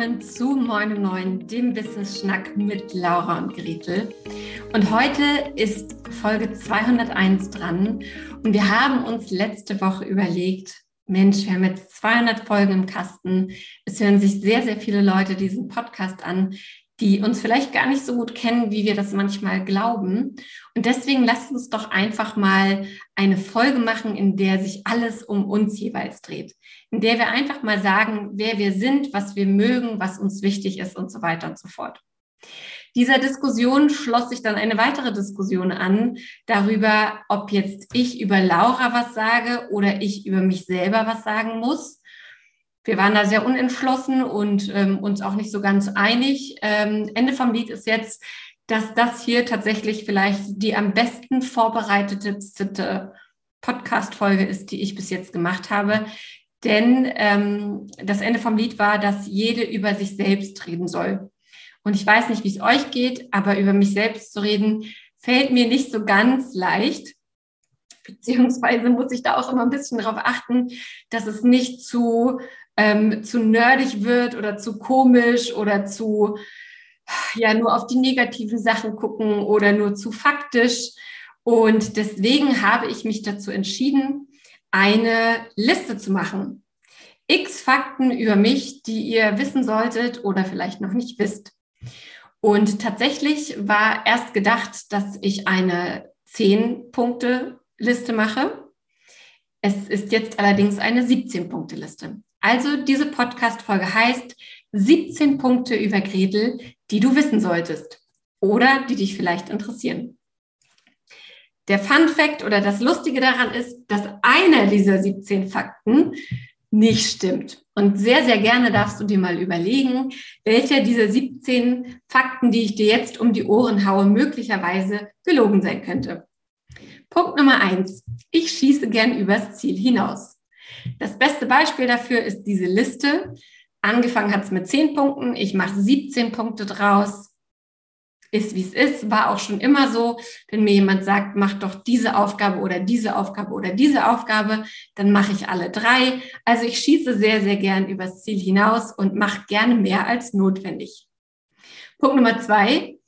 willkommen zu Moin 9, dem Wissensschnack mit Laura und Gretel. Und heute ist Folge 201 dran und wir haben uns letzte Woche überlegt, Mensch, wir haben jetzt 200 Folgen im Kasten. Es hören sich sehr, sehr viele Leute diesen Podcast an, die uns vielleicht gar nicht so gut kennen, wie wir das manchmal glauben. Und deswegen lasst uns doch einfach mal eine Folge machen, in der sich alles um uns jeweils dreht. In der wir einfach mal sagen, wer wir sind, was wir mögen, was uns wichtig ist und so weiter und so fort. Dieser Diskussion schloss sich dann eine weitere Diskussion an darüber, ob jetzt ich über Laura was sage oder ich über mich selber was sagen muss wir waren da sehr unentschlossen und ähm, uns auch nicht so ganz einig. Ähm, Ende vom Lied ist jetzt, dass das hier tatsächlich vielleicht die am besten vorbereitete Podcast-Folge ist, die ich bis jetzt gemacht habe. Denn ähm, das Ende vom Lied war, dass jede über sich selbst reden soll. Und ich weiß nicht, wie es euch geht, aber über mich selbst zu reden, fällt mir nicht so ganz leicht. Beziehungsweise muss ich da auch immer ein bisschen darauf achten, dass es nicht zu ähm, zu nerdig wird oder zu komisch oder zu, ja, nur auf die negativen Sachen gucken oder nur zu faktisch. Und deswegen habe ich mich dazu entschieden, eine Liste zu machen. X Fakten über mich, die ihr wissen solltet oder vielleicht noch nicht wisst. Und tatsächlich war erst gedacht, dass ich eine 10-Punkte-Liste mache. Es ist jetzt allerdings eine 17-Punkte-Liste. Also diese Podcast-Folge heißt 17 Punkte über Gretel, die du wissen solltest oder die dich vielleicht interessieren. Der Fun Fact oder das Lustige daran ist, dass einer dieser 17 Fakten nicht stimmt. Und sehr, sehr gerne darfst du dir mal überlegen, welcher dieser 17 Fakten, die ich dir jetzt um die Ohren haue, möglicherweise gelogen sein könnte. Punkt Nummer eins. Ich schieße gern übers Ziel hinaus. Das beste Beispiel dafür ist diese Liste. Angefangen hat es mit 10 Punkten. Ich mache 17 Punkte draus. Ist wie es ist, war auch schon immer so. Wenn mir jemand sagt, mach doch diese Aufgabe oder diese Aufgabe oder diese Aufgabe, dann mache ich alle drei. Also ich schieße sehr, sehr gern übers Ziel hinaus und mache gerne mehr als notwendig. Punkt Nummer zwei.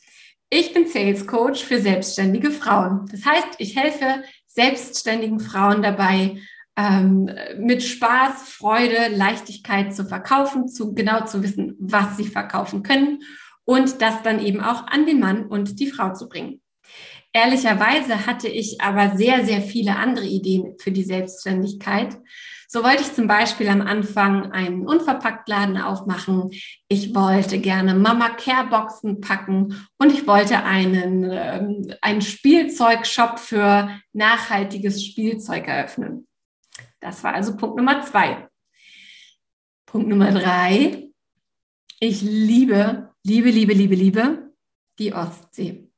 Ich bin Sales Coach für selbstständige Frauen. Das heißt, ich helfe selbstständigen Frauen dabei, ähm, mit Spaß, Freude, Leichtigkeit zu verkaufen, zu genau zu wissen, was sie verkaufen können und das dann eben auch an den Mann und die Frau zu bringen. Ehrlicherweise hatte ich aber sehr, sehr viele andere Ideen für die Selbstständigkeit. So wollte ich zum Beispiel am Anfang einen Unverpacktladen aufmachen. Ich wollte gerne Mama Care Boxen packen und ich wollte einen, ähm, einen Spielzeugshop für nachhaltiges Spielzeug eröffnen. Das war also Punkt Nummer zwei. Punkt Nummer drei. Ich liebe, liebe, liebe, liebe, liebe die Ostsee.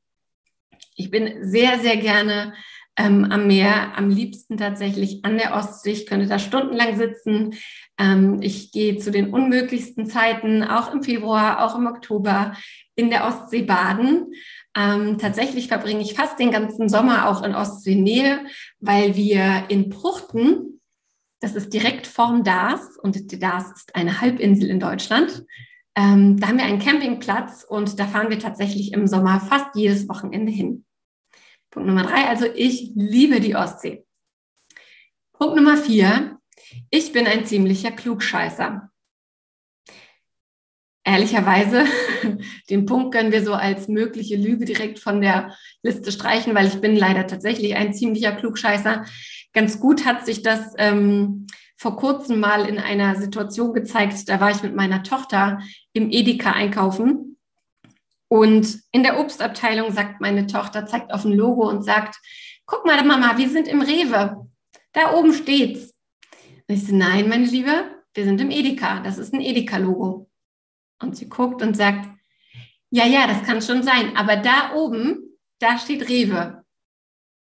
Ich bin sehr, sehr gerne ähm, am Meer, am liebsten tatsächlich an der Ostsee. Ich könnte da stundenlang sitzen. Ähm, ich gehe zu den unmöglichsten Zeiten, auch im Februar, auch im Oktober, in der Ostsee baden. Ähm, tatsächlich verbringe ich fast den ganzen Sommer auch in Ostseenähe, weil wir in Pruchten das ist direkt vorm Dars und die Dars ist eine Halbinsel in Deutschland. Ähm, da haben wir einen Campingplatz und da fahren wir tatsächlich im Sommer fast jedes Wochenende hin. Punkt Nummer drei, also ich liebe die Ostsee. Punkt Nummer vier, ich bin ein ziemlicher Klugscheißer. Ehrlicherweise, den Punkt können wir so als mögliche Lüge direkt von der Liste streichen, weil ich bin leider tatsächlich ein ziemlicher Klugscheißer. Ganz gut hat sich das ähm, vor kurzem mal in einer Situation gezeigt. Da war ich mit meiner Tochter im Edeka einkaufen. Und in der Obstabteilung sagt meine Tochter, zeigt auf ein Logo und sagt, guck mal, Mama, wir sind im Rewe. Da oben steht's. Und ich so, nein, meine Liebe, wir sind im Edeka. Das ist ein Edeka-Logo. Und sie guckt und sagt, ja, ja, das kann schon sein. Aber da oben, da steht Rewe.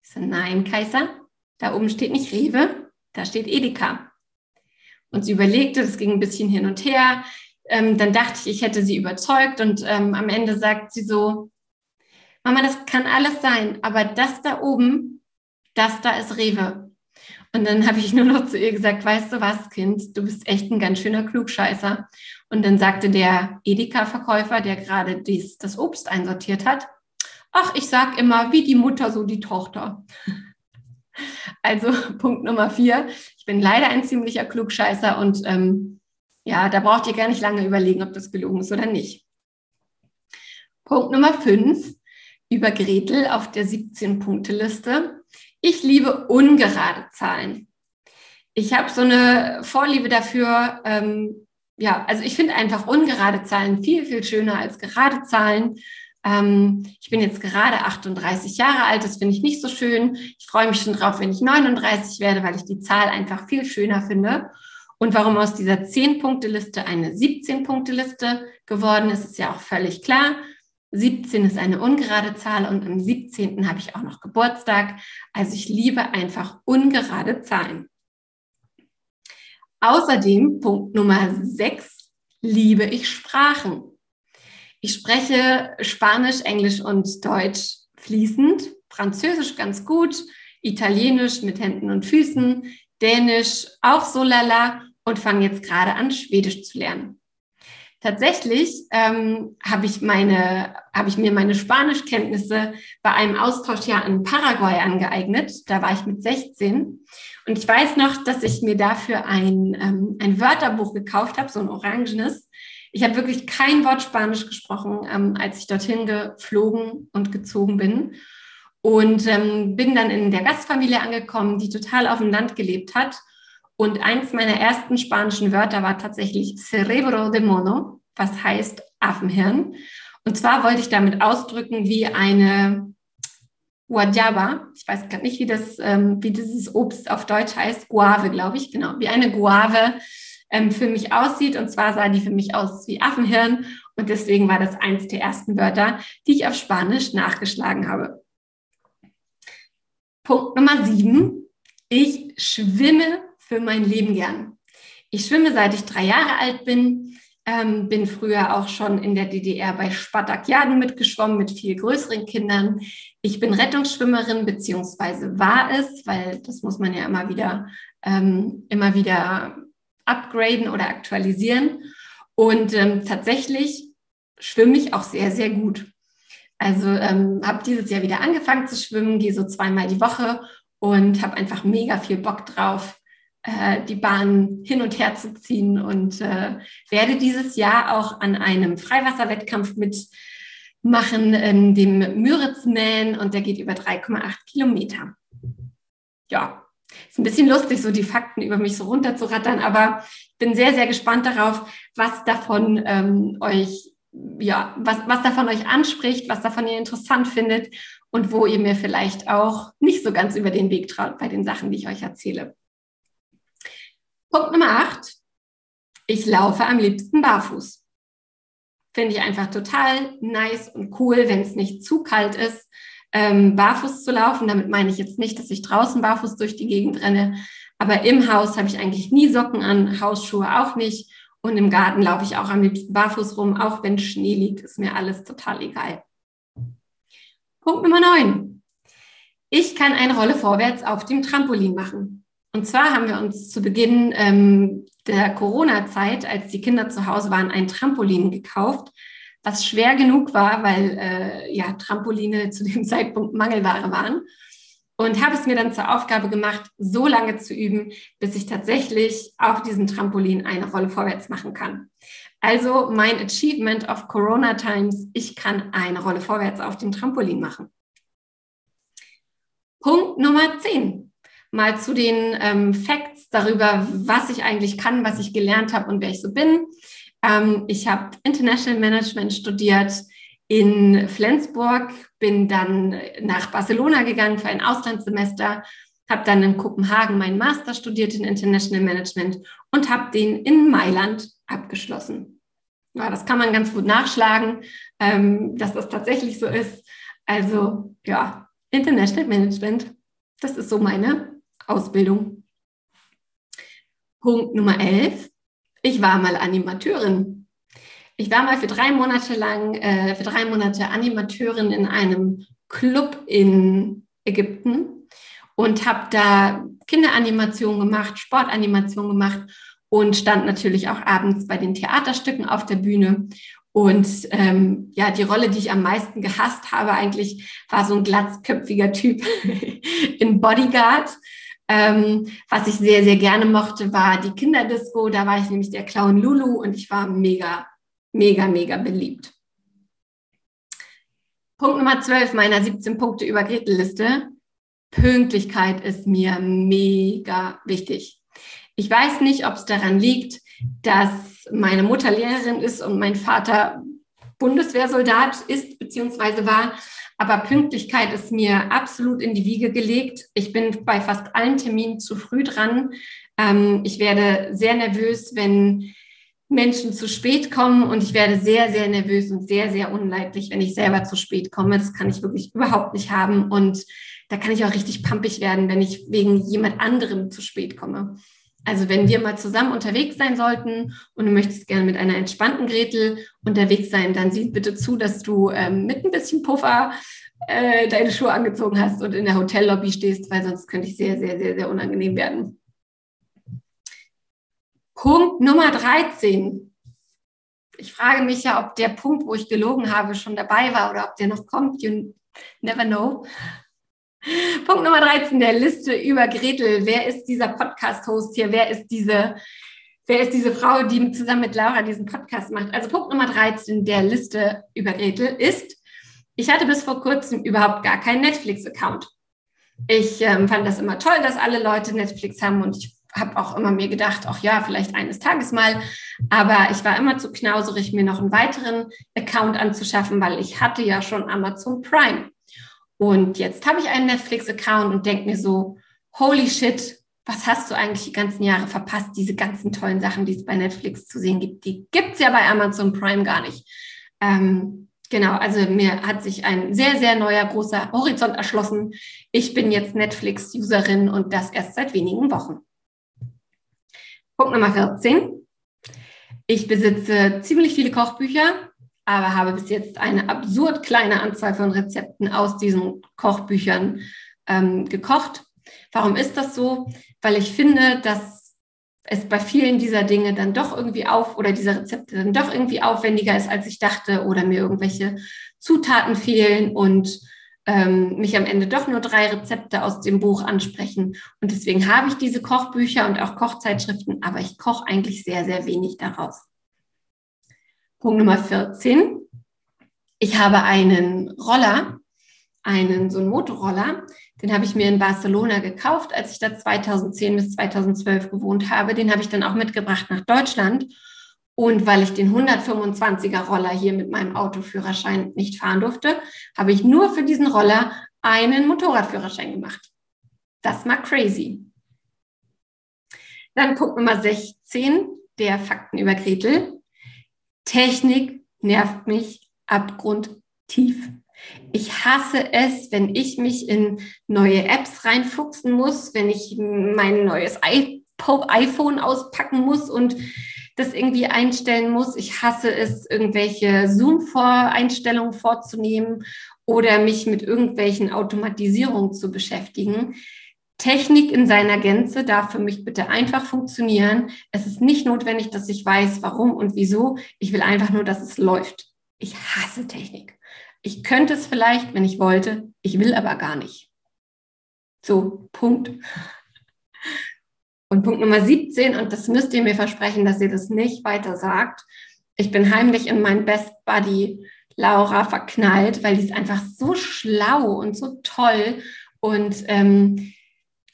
Ich so, nein, Kaiser, da oben steht nicht Rewe, da steht Edeka. Und sie überlegte, das ging ein bisschen hin und her. Ähm, dann dachte ich, ich hätte sie überzeugt und ähm, am Ende sagt sie so, Mama, das kann alles sein, aber das da oben, das da ist Rewe. Und dann habe ich nur noch zu ihr gesagt, weißt du was, Kind, du bist echt ein ganz schöner Klugscheißer. Und dann sagte der Edeka-Verkäufer, der gerade dies, das Obst einsortiert hat, ach, ich sag immer, wie die Mutter, so die Tochter. Also Punkt Nummer vier. Ich bin leider ein ziemlicher Klugscheißer und ähm, ja, da braucht ihr gar nicht lange überlegen, ob das gelogen ist oder nicht. Punkt Nummer fünf über Gretel auf der 17-Punkte-Liste. Ich liebe ungerade Zahlen. Ich habe so eine Vorliebe dafür, ähm, ja, also ich finde einfach ungerade Zahlen viel, viel schöner als gerade Zahlen. Ähm, ich bin jetzt gerade 38 Jahre alt, das finde ich nicht so schön. Ich freue mich schon drauf, wenn ich 39 werde, weil ich die Zahl einfach viel schöner finde. Und warum aus dieser 10-Punkte-Liste eine 17-Punkte-Liste geworden ist, ist ja auch völlig klar. 17 ist eine ungerade Zahl und am 17. habe ich auch noch Geburtstag. Also ich liebe einfach ungerade Zahlen. Außerdem, Punkt Nummer 6, liebe ich Sprachen. Ich spreche Spanisch, Englisch und Deutsch fließend, Französisch ganz gut, Italienisch mit Händen und Füßen, Dänisch auch so lala und fange jetzt gerade an, Schwedisch zu lernen. Tatsächlich ähm, habe ich meine, habe ich mir meine Spanischkenntnisse bei einem Austauschjahr in Paraguay angeeignet. Da war ich mit 16 und ich weiß noch, dass ich mir dafür ein, ähm, ein Wörterbuch gekauft habe, so ein orangenes. Ich habe wirklich kein Wort Spanisch gesprochen, ähm, als ich dorthin geflogen und gezogen bin. Und ähm, bin dann in der Gastfamilie angekommen, die total auf dem Land gelebt hat und eins meiner ersten spanischen Wörter war tatsächlich Cerebro de Mono, was heißt Affenhirn. Und zwar wollte ich damit ausdrücken, wie eine Guayaba, ich weiß gerade nicht, wie, das, ähm, wie dieses Obst auf Deutsch heißt, Guave, glaube ich, genau, wie eine Guave ähm, für mich aussieht. Und zwar sah die für mich aus wie Affenhirn. Und deswegen war das eins der ersten Wörter, die ich auf Spanisch nachgeschlagen habe. Punkt Nummer sieben. Ich schwimme für mein Leben gern. Ich schwimme seit ich drei Jahre alt bin, ähm, bin früher auch schon in der DDR bei Spartakiaden mitgeschwommen mit viel größeren Kindern. Ich bin Rettungsschwimmerin beziehungsweise war es, weil das muss man ja immer wieder ähm, immer wieder upgraden oder aktualisieren. Und ähm, tatsächlich schwimme ich auch sehr sehr gut. Also ähm, habe dieses Jahr wieder angefangen zu schwimmen, gehe so zweimal die Woche und habe einfach mega viel Bock drauf, äh, die Bahn hin und her zu ziehen und äh, werde dieses Jahr auch an einem Freiwasserwettkampf mitmachen, in dem Müritzman und der geht über 3,8 Kilometer. Ja, ist ein bisschen lustig, so die Fakten über mich so runterzurattern, aber ich bin sehr, sehr gespannt darauf, was davon ähm, euch, ja, was, was davon euch anspricht, was davon ihr interessant findet und wo ihr mir vielleicht auch nicht so ganz über den Weg traut bei den Sachen, die ich euch erzähle. Punkt Nummer acht. Ich laufe am liebsten barfuß. Finde ich einfach total nice und cool, wenn es nicht zu kalt ist, ähm, barfuß zu laufen. Damit meine ich jetzt nicht, dass ich draußen barfuß durch die Gegend renne. Aber im Haus habe ich eigentlich nie Socken an, Hausschuhe auch nicht. Und im Garten laufe ich auch am liebsten barfuß rum, auch wenn Schnee liegt, ist mir alles total egal. Punkt Nummer neun. Ich kann eine Rolle vorwärts auf dem Trampolin machen. Und zwar haben wir uns zu Beginn ähm, der Corona-Zeit, als die Kinder zu Hause waren, ein Trampolin gekauft, was schwer genug war, weil äh, ja Trampoline zu dem Zeitpunkt Mangelware waren. Und habe es mir dann zur Aufgabe gemacht, so lange zu üben, bis ich tatsächlich auf diesem Trampolin eine Rolle vorwärts machen kann. Also mein Achievement of Corona Times, ich kann eine Rolle vorwärts auf dem Trampolin machen. Punkt Nummer 10 mal zu den ähm, Facts darüber, was ich eigentlich kann, was ich gelernt habe und wer ich so bin. Ähm, ich habe International Management studiert in Flensburg, bin dann nach Barcelona gegangen für ein Auslandssemester, habe dann in Kopenhagen meinen Master studiert in International Management und habe den in Mailand abgeschlossen. Ja, das kann man ganz gut nachschlagen, ähm, dass das tatsächlich so ist. Also ja, International Management, das ist so meine Ausbildung. Punkt Nummer 11. Ich war mal Animateurin. Ich war mal für drei Monate lang, äh, für drei Monate Animateurin in einem Club in Ägypten und habe da Kinderanimationen gemacht, Sportanimationen gemacht und stand natürlich auch abends bei den Theaterstücken auf der Bühne. Und ähm, ja, die Rolle, die ich am meisten gehasst habe, eigentlich war so ein glatzköpfiger Typ in Bodyguard. Ähm, was ich sehr, sehr gerne mochte, war die Kinderdisco. Da war ich nämlich der Clown Lulu und ich war mega, mega, mega beliebt. Punkt Nummer 12 meiner 17 Punkte über Gretel-Liste. Pünktlichkeit ist mir mega wichtig. Ich weiß nicht, ob es daran liegt, dass meine Mutter Lehrerin ist und mein Vater Bundeswehrsoldat ist bzw. war. Aber Pünktlichkeit ist mir absolut in die Wiege gelegt. Ich bin bei fast allen Terminen zu früh dran. Ähm, ich werde sehr nervös, wenn Menschen zu spät kommen und ich werde sehr, sehr nervös und sehr, sehr unleidlich, wenn ich selber zu spät komme. Das kann ich wirklich überhaupt nicht haben und da kann ich auch richtig pampig werden, wenn ich wegen jemand anderem zu spät komme. Also wenn wir mal zusammen unterwegs sein sollten und du möchtest gerne mit einer entspannten Gretel unterwegs sein, dann sieh bitte zu, dass du ähm, mit ein bisschen Puffer äh, deine Schuhe angezogen hast und in der Hotellobby stehst, weil sonst könnte ich sehr, sehr, sehr, sehr unangenehm werden. Punkt Nummer 13. Ich frage mich ja, ob der Punkt, wo ich gelogen habe, schon dabei war oder ob der noch kommt. You never know. Punkt Nummer 13 der Liste über Gretel. Wer ist dieser Podcast-Host hier? Wer ist diese, wer ist diese Frau, die zusammen mit Laura diesen Podcast macht? Also Punkt Nummer 13 der Liste über Gretel ist, ich hatte bis vor kurzem überhaupt gar keinen Netflix-Account. Ich ähm, fand das immer toll, dass alle Leute Netflix haben und ich habe auch immer mir gedacht, ach ja, vielleicht eines Tages mal. Aber ich war immer zu knauserig, mir noch einen weiteren Account anzuschaffen, weil ich hatte ja schon Amazon Prime. Und jetzt habe ich einen Netflix-Account und denke mir so, holy shit, was hast du eigentlich die ganzen Jahre verpasst? Diese ganzen tollen Sachen, die es bei Netflix zu sehen gibt, die gibt es ja bei Amazon Prime gar nicht. Ähm, genau, also mir hat sich ein sehr, sehr neuer, großer Horizont erschlossen. Ich bin jetzt Netflix-Userin und das erst seit wenigen Wochen. Punkt Nummer 14. Ich besitze ziemlich viele Kochbücher, aber habe bis jetzt eine absurd kleine Anzahl von Rezepten aus diesen Kochbüchern ähm, gekocht. Warum ist das so? Weil ich finde, dass es bei vielen dieser Dinge dann doch irgendwie auf oder dieser Rezepte dann doch irgendwie aufwendiger ist, als ich dachte oder mir irgendwelche Zutaten fehlen und ähm, mich am Ende doch nur drei Rezepte aus dem Buch ansprechen. Und deswegen habe ich diese Kochbücher und auch Kochzeitschriften, aber ich koche eigentlich sehr, sehr wenig daraus. Punkt Nummer 14. Ich habe einen Roller, einen so einen Motorroller, den habe ich mir in Barcelona gekauft, als ich da 2010 bis 2012 gewohnt habe. Den habe ich dann auch mitgebracht nach Deutschland und weil ich den 125er Roller hier mit meinem Autoführerschein nicht fahren durfte, habe ich nur für diesen Roller einen Motorradführerschein gemacht. Das war crazy. Dann Punkt Nummer 16, der Fakten über Gretel. Technik nervt mich abgrundtief. Ich hasse es, wenn ich mich in neue Apps reinfuchsen muss, wenn ich mein neues iPhone auspacken muss und das irgendwie einstellen muss. Ich hasse es, irgendwelche Zoom-Voreinstellungen vorzunehmen oder mich mit irgendwelchen Automatisierungen zu beschäftigen. Technik in seiner Gänze darf für mich bitte einfach funktionieren. Es ist nicht notwendig, dass ich weiß, warum und wieso. Ich will einfach nur, dass es läuft. Ich hasse Technik. Ich könnte es vielleicht, wenn ich wollte. Ich will aber gar nicht. So, Punkt. Und Punkt Nummer 17, und das müsst ihr mir versprechen, dass ihr das nicht weiter sagt. Ich bin heimlich in meinen Best Buddy Laura verknallt, weil die ist einfach so schlau und so toll. Und ähm,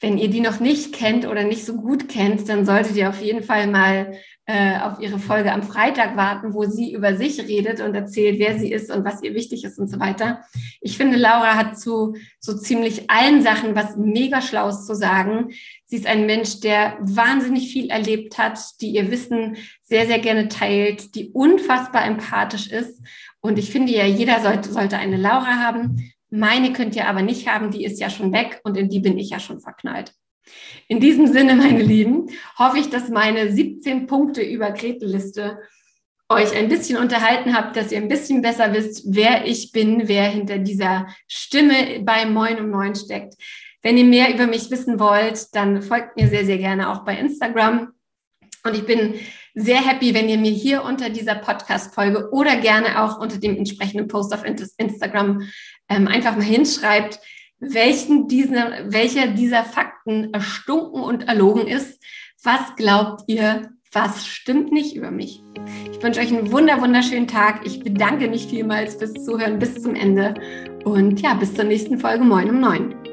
wenn ihr die noch nicht kennt oder nicht so gut kennt, dann solltet ihr auf jeden Fall mal äh, auf ihre Folge am Freitag warten, wo sie über sich redet und erzählt, wer sie ist und was ihr wichtig ist und so weiter. Ich finde, Laura hat zu so ziemlich allen Sachen was mega Schlaues zu sagen. Sie ist ein Mensch, der wahnsinnig viel erlebt hat, die ihr Wissen sehr, sehr gerne teilt, die unfassbar empathisch ist. Und ich finde ja, jeder sollte, sollte eine Laura haben. Meine könnt ihr aber nicht haben, die ist ja schon weg und in die bin ich ja schon verknallt. In diesem Sinne, meine Lieben, hoffe ich, dass meine 17 Punkte über Gretel-Liste euch ein bisschen unterhalten habt, dass ihr ein bisschen besser wisst, wer ich bin, wer hinter dieser Stimme bei Moin um Neun steckt. Wenn ihr mehr über mich wissen wollt, dann folgt mir sehr, sehr gerne auch bei Instagram. Und ich bin sehr happy, wenn ihr mir hier unter dieser Podcast-Folge oder gerne auch unter dem entsprechenden Post auf Instagram ähm, einfach mal hinschreibt, welchen dieser, welcher dieser Fakten erstunken und erlogen ist. Was glaubt ihr, was stimmt nicht über mich? Ich wünsche euch einen wunder, wunderschönen Tag. Ich bedanke mich vielmals fürs Zuhören bis zum Ende. Und ja, bis zur nächsten Folge Moin um 9.